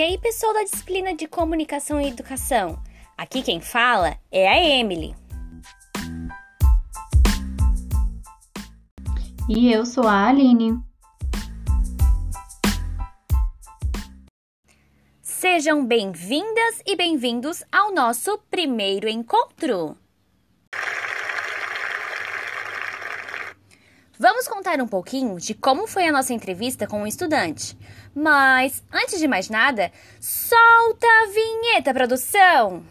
E aí, pessoal da disciplina de Comunicação e Educação? Aqui quem fala é a Emily. E eu sou a Aline. Sejam bem-vindas e bem-vindos ao nosso primeiro encontro. Vamos contar um pouquinho de como foi a nossa entrevista com o estudante. Mas, antes de mais nada, solta a vinheta, produção!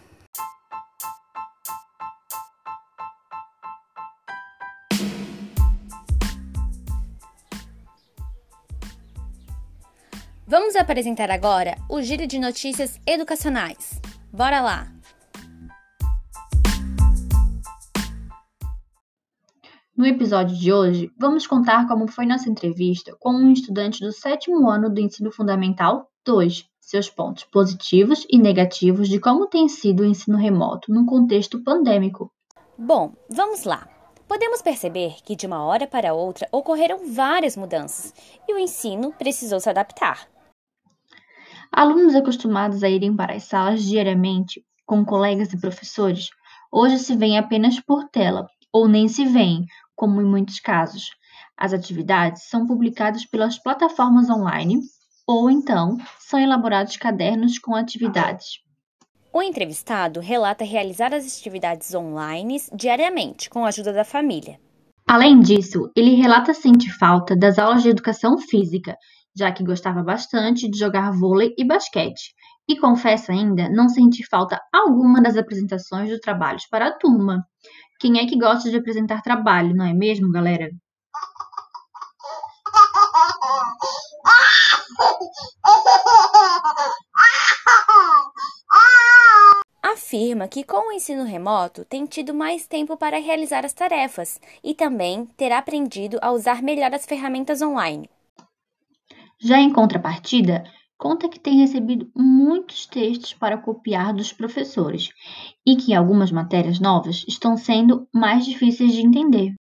Vamos apresentar agora o giro de notícias educacionais. Bora lá! No episódio de hoje, vamos contar como foi nossa entrevista com um estudante do sétimo ano do Ensino Fundamental 2, seus pontos positivos e negativos de como tem sido o ensino remoto num contexto pandêmico. Bom, vamos lá. Podemos perceber que de uma hora para outra ocorreram várias mudanças e o ensino precisou se adaptar. Alunos acostumados a irem para as salas diariamente com colegas e professores, hoje se veem apenas por tela ou nem se veem, como em muitos casos. As atividades são publicadas pelas plataformas online ou então são elaborados cadernos com atividades. O entrevistado relata realizar as atividades online diariamente com a ajuda da família. Além disso, ele relata sentir falta das aulas de educação física, já que gostava bastante de jogar vôlei e basquete, e confessa ainda não sentir falta alguma das apresentações dos trabalhos para a turma. Quem é que gosta de apresentar trabalho, não é mesmo, galera? Afirma que com o ensino remoto tem tido mais tempo para realizar as tarefas e também ter aprendido a usar melhor as ferramentas online. Já em contrapartida, conta que tem recebido muitos textos para copiar dos professores e que algumas matérias novas estão sendo mais difíceis de entender.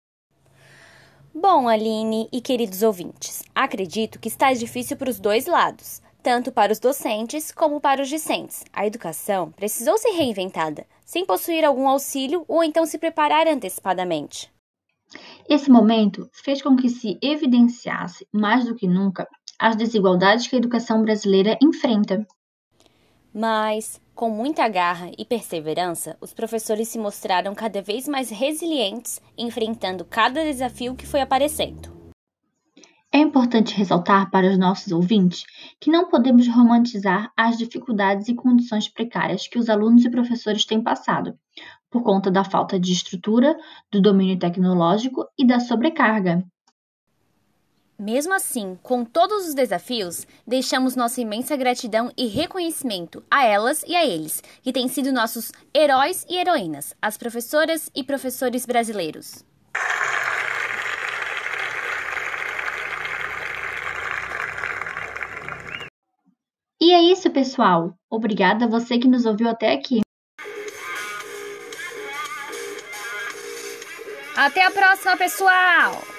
Bom, Aline e queridos ouvintes, acredito que está difícil para os dois lados, tanto para os docentes como para os discentes. A educação precisou ser reinventada, sem possuir algum auxílio ou então se preparar antecipadamente. Esse momento fez com que se evidenciasse, mais do que nunca, as desigualdades que a educação brasileira enfrenta. Mas, com muita garra e perseverança, os professores se mostraram cada vez mais resilientes, enfrentando cada desafio que foi aparecendo. É importante ressaltar para os nossos ouvintes que não podemos romantizar as dificuldades e condições precárias que os alunos e professores têm passado, por conta da falta de estrutura, do domínio tecnológico e da sobrecarga. Mesmo assim, com todos os desafios, deixamos nossa imensa gratidão e reconhecimento a elas e a eles, que têm sido nossos heróis e heroínas, as professoras e professores brasileiros. E é isso, pessoal. Obrigada a você que nos ouviu até aqui. Até a próxima, pessoal!